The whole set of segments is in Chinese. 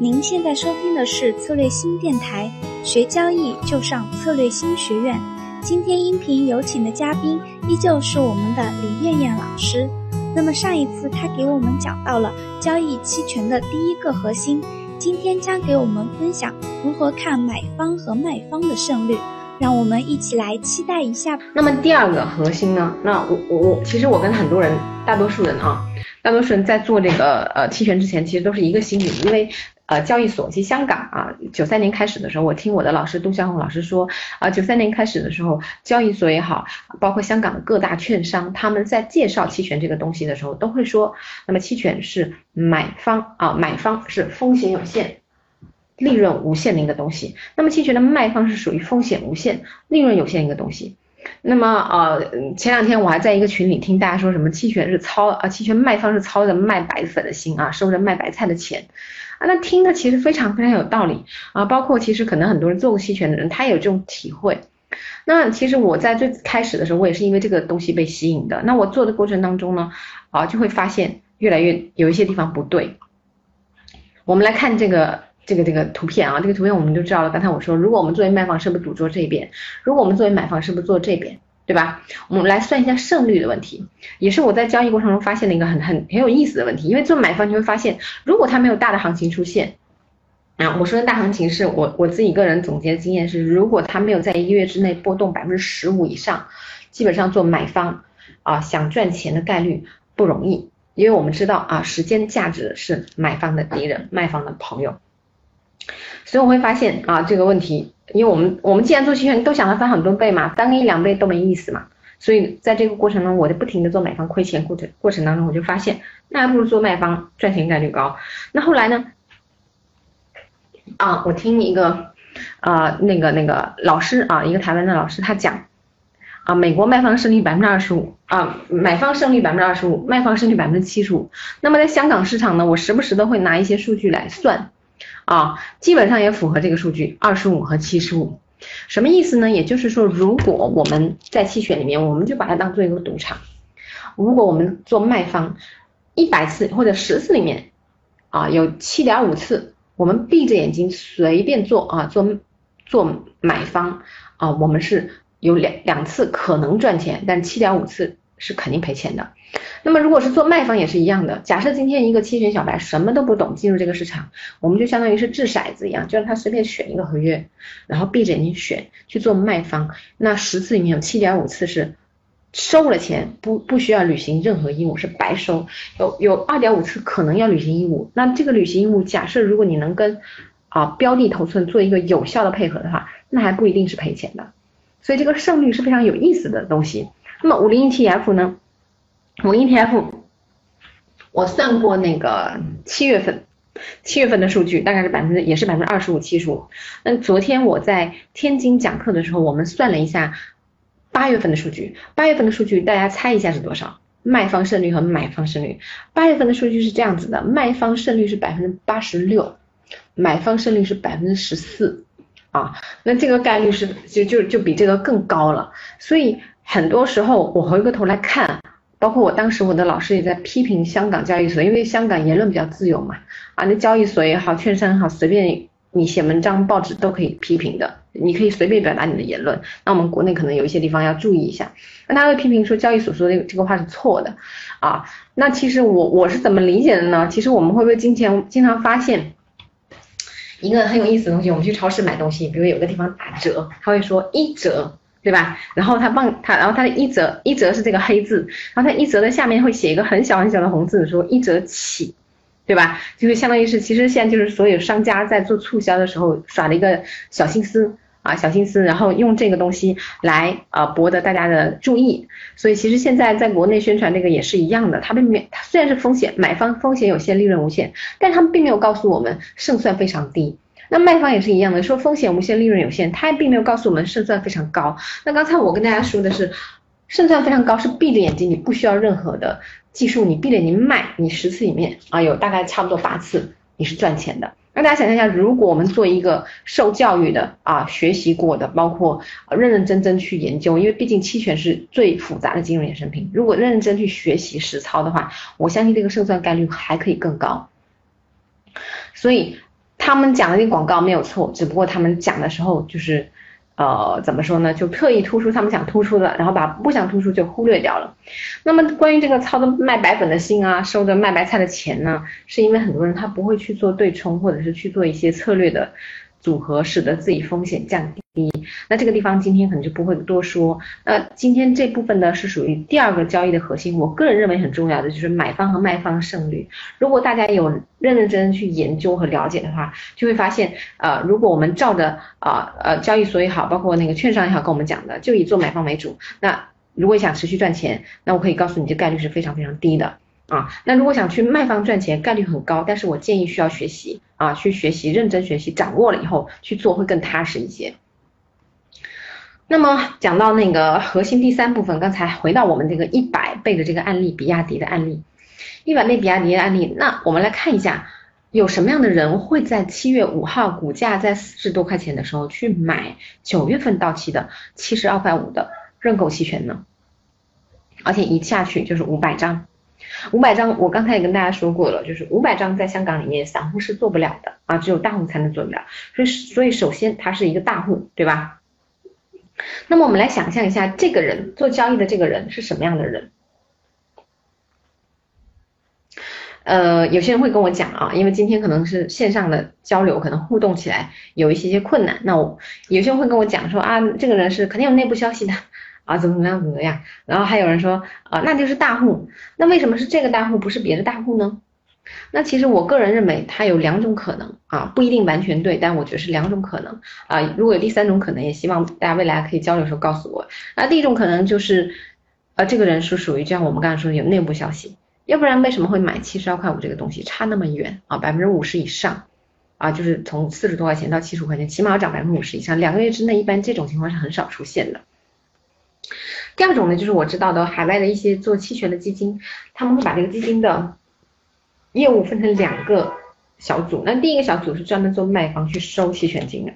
您现在收听的是策略新电台，学交易就上策略新学院。今天音频有请的嘉宾依旧是我们的李艳艳老师。那么上一次她给我们讲到了交易期权的第一个核心，今天将给我们分享如何看买方和卖方的胜率。让我们一起来期待一下。那么第二个核心呢？那我我我，其实我跟很多人，大多数人啊，大多数人在做这个呃期权之前，其实都是一个心理，因为。呃，交易所，其实香港啊，九三年开始的时候，我听我的老师杜向红老师说，啊，九三年开始的时候，交易所也好，包括香港的各大券商，他们在介绍期权这个东西的时候，都会说，那么期权是买方啊，买方是风险有限、利润无限的一个东西，那么期权的卖方是属于风险无限、利润有限一个东西。那么呃，前两天我还在一个群里听大家说什么期权是操啊，期权卖方是操着卖白粉的心啊，收着卖白菜的钱。啊，那听的其实非常非常有道理啊，包括其实可能很多人做过期权的人，他也有这种体会。那其实我在最开始的时候，我也是因为这个东西被吸引的。那我做的过程当中呢，啊，就会发现越来越有一些地方不对。我们来看这个这个这个图片啊，这个图片我们就知道了。刚才我说，如果我们作为卖方，是不是主做这边？如果我们作为买方，是不是做这边？对吧？我们来算一下胜率的问题，也是我在交易过程中发现的一个很很很有意思的问题。因为做买方你会发现，如果它没有大的行情出现，啊，我说的大行情是我我自己个人总结的经验是，如果它没有在一个月之内波动百分之十五以上，基本上做买方啊想赚钱的概率不容易，因为我们知道啊时间价值是买方的敌人，卖方的朋友。所以我会发现啊这个问题，因为我们我们既然做期权，都想着翻很多倍嘛，翻个一两倍都没意思嘛。所以在这个过程中，我就不停的做买方亏钱过程过程当中，我就发现那还不如做卖方赚钱概率高。那后来呢？啊，我听一个啊那个那个老师啊，一个台湾的老师他讲啊，美国卖方胜率百分之二十五啊，买方胜率百分之二十五，卖方胜率百分之七十五。那么在香港市场呢，我时不时的会拿一些数据来算。啊，基本上也符合这个数据，二十五和七十五，什么意思呢？也就是说，如果我们在期权里面，我们就把它当做一个赌场，如果我们做卖方，一百次或者十次里面，啊，有七点五次，我们闭着眼睛随便做啊，做做买方啊，我们是有两两次可能赚钱，但七点五次是肯定赔钱的。那么如果是做卖方也是一样的，假设今天一个期权小白什么都不懂进入这个市场，我们就相当于是掷骰子一样，就让他随便选一个合约，然后闭着眼睛选去做卖方，那十次里面有七点五次是收了钱，不不需要履行任何义务是白收，有有二点五次可能要履行义务，那这个履行义务假设如果你能跟啊标的头寸做一个有效的配合的话，那还不一定是赔钱的，所以这个胜率是非常有意思的东西。那么五零 ETF 呢？五零 ETF，我算过那个七月份，七月份的数据大概是百分之也是百分之二十五七十五。那昨天我在天津讲课的时候，我们算了一下八月份的数据，八月份的数据大家猜一下是多少？卖方胜率和买方胜率。八月份的数据是这样子的，卖方胜率是百分之八十六，买方胜率是百分之十四啊。那这个概率是就就就比这个更高了。所以很多时候我回过头来看。包括我当时我的老师也在批评香港交易所，因为香港言论比较自由嘛，啊，那交易所也好，券商也好，随便你写文章、报纸都可以批评的，你可以随便表达你的言论。那我们国内可能有一些地方要注意一下。那他会批评说交易所说的这个话是错的，啊，那其实我我是怎么理解的呢？其实我们会不会经常经常发现一个很有意思的东西？我们去超市买东西，比如有个地方打折，他会说一折。对吧？然后他帮他，然后他的一折一折是这个黑字，然后他一折的下面会写一个很小很小的红字，说一折起，对吧？就是相当于是，其实现在就是所有商家在做促销的时候耍了一个小心思啊，小心思，然后用这个东西来啊博得大家的注意。所以其实现在在国内宣传这个也是一样的，他并没他，虽然是风险买方风险有限，利润无限，但他们并没有告诉我们胜算非常低。那卖方也是一样的，说风险无限，利润有限，他并没有告诉我们胜算非常高。那刚才我跟大家说的是，胜算非常高是闭着眼睛，你不需要任何的技术，你闭着眼睛卖，你十次里面啊有大概差不多八次你是赚钱的。那大家想象一下，如果我们做一个受教育的啊，学习过的，包括认认真真去研究，因为毕竟期权是最复杂的金融衍生品，如果认认真去学习实操的话，我相信这个胜算概率还可以更高。所以。他们讲的那广告没有错，只不过他们讲的时候就是。呃，怎么说呢？就特意突出他们想突出的，然后把不想突出就忽略掉了。那么关于这个操着卖白粉的心啊，收着卖白菜的钱呢，是因为很多人他不会去做对冲，或者是去做一些策略的。组合使得自己风险降低，一那这个地方今天可能就不会多说。那今天这部分呢是属于第二个交易的核心，我个人认为很重要的就是买方和卖方胜率。如果大家有认认真真去研究和了解的话，就会发现，呃，如果我们照着啊呃交易所也好，包括那个券商也好跟我们讲的，就以做买方为主。那如果想持续赚钱，那我可以告诉你，这概率是非常非常低的。啊，那如果想去卖方赚钱，概率很高，但是我建议需要学习啊，去学习，认真学习，掌握了以后去做会更踏实一些。那么讲到那个核心第三部分，刚才回到我们这个一百倍的这个案例，比亚迪的案例，一百倍比亚迪的案例，那我们来看一下，有什么样的人会在七月五号股价在四十多块钱的时候去买九月份到期的七十二块五的认购期权呢？而且一下去就是五百张。五百张，我刚才也跟大家说过了，就是五百张在香港里面散户是做不了的啊，只有大户才能做得了。所以，所以首先它是一个大户，对吧？那么我们来想象一下，这个人做交易的这个人是什么样的人？呃，有些人会跟我讲啊，因为今天可能是线上的交流，可能互动起来有一些些困难。那我有些人会跟我讲说啊，这个人是肯定有内部消息的。啊，怎么怎么样，怎么样？然后还有人说，啊，那就是大户。那为什么是这个大户，不是别的大户呢？那其实我个人认为，它有两种可能啊，不一定完全对，但我觉得是两种可能啊。如果有第三种可能，也希望大家未来可以交流的时候告诉我。那第一种可能就是，呃，这个人是属于就像我们刚才说的有内部消息，要不然为什么会买七十二块五这个东西，差那么远啊，百分之五十以上啊，就是从四十多块钱到七十块钱，起码要涨百分之五十以上，两个月之内一般这种情况是很少出现的。第二种呢，就是我知道的海外的一些做期权的基金，他们会把这个基金的业务分成两个小组。那第一个小组是专门做卖方去收期权金的，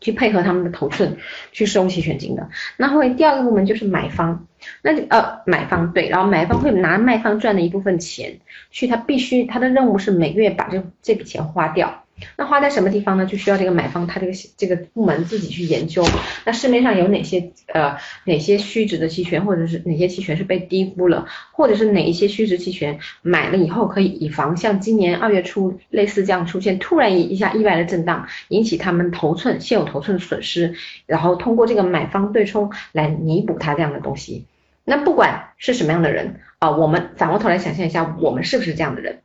去配合他们的头寸去收期权金的。那后面第二个部门就是买方，那呃买方对，然后买方会拿卖方赚的一部分钱去，他必须他的任务是每个月把这这笔钱花掉。那花在什么地方呢？就需要这个买方他这个这个部门自己去研究。那市面上有哪些呃哪些虚值的期权，或者是哪些期权是被低估了，或者是哪一些虚值期权买了以后可以以防像今年二月初类似这样出现突然一下意外的震荡，引起他们头寸现有头寸损失，然后通过这个买方对冲来弥补它这样的东西。那不管是什么样的人啊，我们反过头来想象一下，我们是不是这样的人？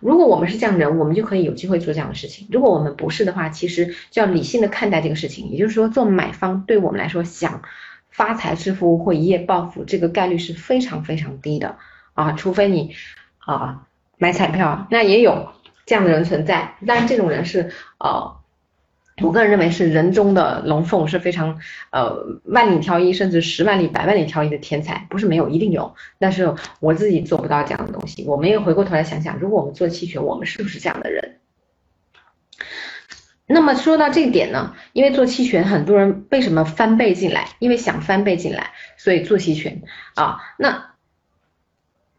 如果我们是这样的人，我们就可以有机会做这样的事情。如果我们不是的话，其实就要理性的看待这个事情。也就是说，做买方对我们来说，想发财致富或一夜暴富，这个概率是非常非常低的啊！除非你啊买彩票，那也有这样的人存在，但这种人是呃。我个人认为是人中的龙凤，是非常呃万里挑一，甚至十万里、百万里挑一的天才，不是没有，一定有。但是我自己做不到这样的东西。我们也回过头来想想，如果我们做期权，我们是不是这样的人？那么说到这一点呢，因为做期权，很多人为什么翻倍进来？因为想翻倍进来，所以做期权啊。那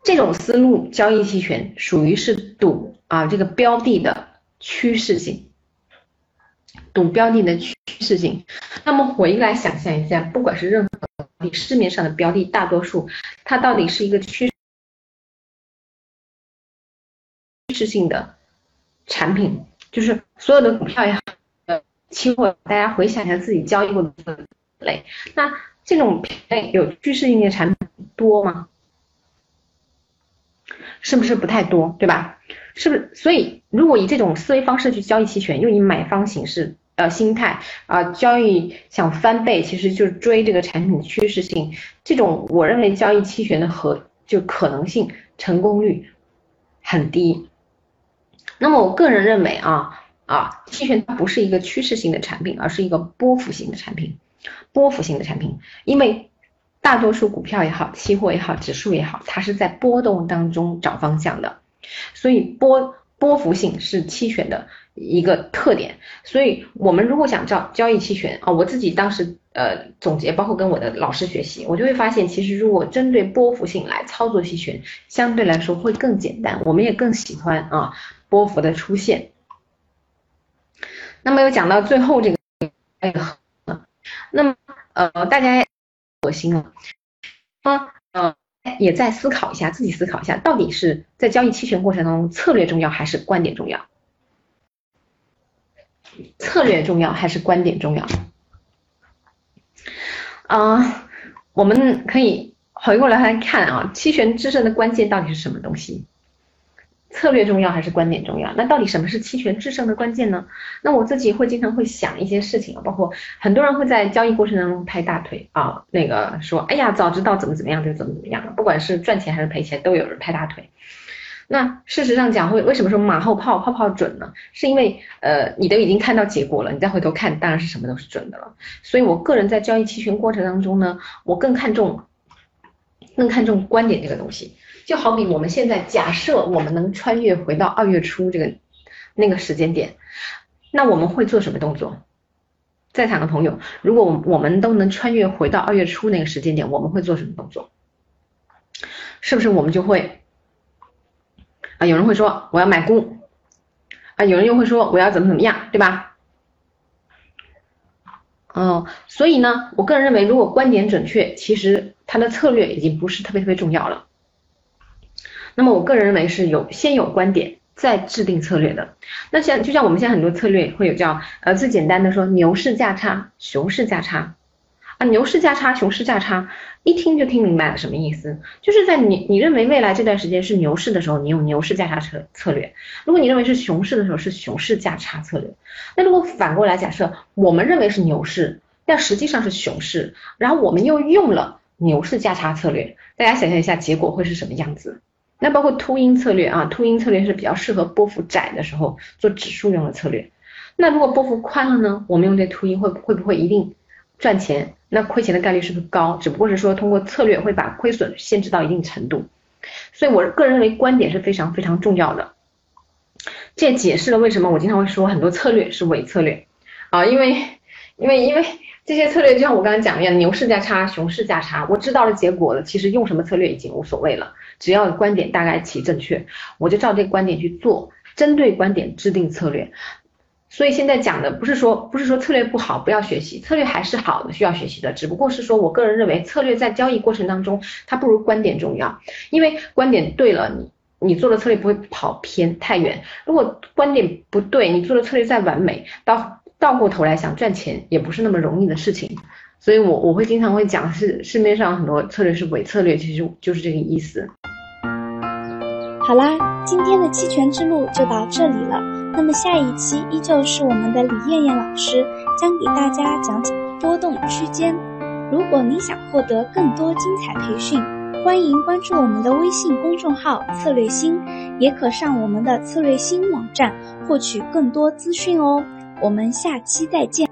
这种思路交易期权，属于是赌啊这个标的的趋势性。赌标的的趋势性，那么回来想象一下，不管是任何你市面上的标的，大多数它到底是一个趋势性的产品，就是所有的股票也好，期货，大家回想一下自己交易过的类，那这种品类有趋势性的产品多吗？是不是不太多，对吧？是不是？所以如果以这种思维方式去交易期权，又以买方形式。呃，心态啊，交易想翻倍，其实就是追这个产品趋势性。这种我认为交易期权的和就可能性成功率很低。那么我个人认为啊啊，期权它不是一个趋势性的产品，而是一个波幅型的产品，波幅型的产品。因为大多数股票也好，期货也好，指数也好，它是在波动当中找方向的，所以波。波幅性是期权的一个特点，所以我们如果想交交易期权啊，我自己当时呃总结，包括跟我的老师学习，我就会发现，其实如果针对波幅性来操作期权，相对来说会更简单，我们也更喜欢啊波幅的出现。那么又讲到最后这个，那么呃大家核心了，啊呃也在思考一下，自己思考一下，到底是在交易期权过程当中策略重要还是观点重要？策略重要还是观点重要？啊，我们可以回过来来看啊，期权制胜的关键到底是什么东西？策略重要还是观点重要？那到底什么是期权制胜的关键呢？那我自己会经常会想一些事情啊，包括很多人会在交易过程当中拍大腿啊，那个说，哎呀，早知道怎么怎么样就怎么怎么样了，不管是赚钱还是赔钱，都有人拍大腿。那事实上讲，会为什么说马后炮泡泡准呢？是因为呃，你都已经看到结果了，你再回头看，当然是什么都是准的了。所以我个人在交易期权过程当中呢，我更看重更看重观点这个东西。就好比我们现在假设我们能穿越回到二月初这个那个时间点，那我们会做什么动作？在场的朋友，如果我我们都能穿越回到二月初那个时间点，我们会做什么动作？是不是我们就会？啊，有人会说我要买股，啊，有人又会说我要怎么怎么样，对吧？哦，所以呢，我个人认为，如果观点准确，其实它的策略已经不是特别特别重要了。那么我个人认为是有先有观点再制定策略的。那像就像我们现在很多策略会有叫呃最简单的说牛市价差、熊市价差。啊，牛市价差、熊市价差，一听就听明白了什么意思？就是在你你认为未来这段时间是牛市的时候，你用牛市价差策策略；如果你认为是熊市的时候，是熊市价差策略。那如果反过来假设，我们认为是牛市，但实际上是熊市，然后我们又用了牛市价差策略，大家想象一下结果会是什么样子？那包括秃鹰策略啊，秃鹰策略是比较适合波幅窄的时候做指数用的策略。那如果波幅宽了呢？我们用这秃鹰会会不会一定赚钱？那亏钱的概率是不是高？只不过是说通过策略会把亏损限制到一定程度，所以我个人认为观点是非常非常重要的。这也解释了为什么我经常会说很多策略是伪策略啊，因为因为因为这些策略就像我刚才讲一样，牛市价差、熊市价差，我知道了结果了，其实用什么策略已经无所谓了，只要观点大概其正确，我就照这个观点去做，针对观点制定策略。所以现在讲的不是说不是说策略不好不要学习，策略还是好的需要学习的，只不过是说我个人认为策略在交易过程当中它不如观点重要，因为观点对了你你做的策略不会跑偏太远，如果观点不对，你做的策略再完美，到倒过头来想赚钱也不是那么容易的事情，所以我我会经常会讲是市面上很多策略是伪策略，其实就是这个意思。好啦，今天的期权之路就到这里了。那么下一期依旧是我们的李艳艳老师将给大家讲解波动区间。如果你想获得更多精彩培训，欢迎关注我们的微信公众号“策略星”，也可上我们的策略星网站获取更多资讯哦。我们下期再见。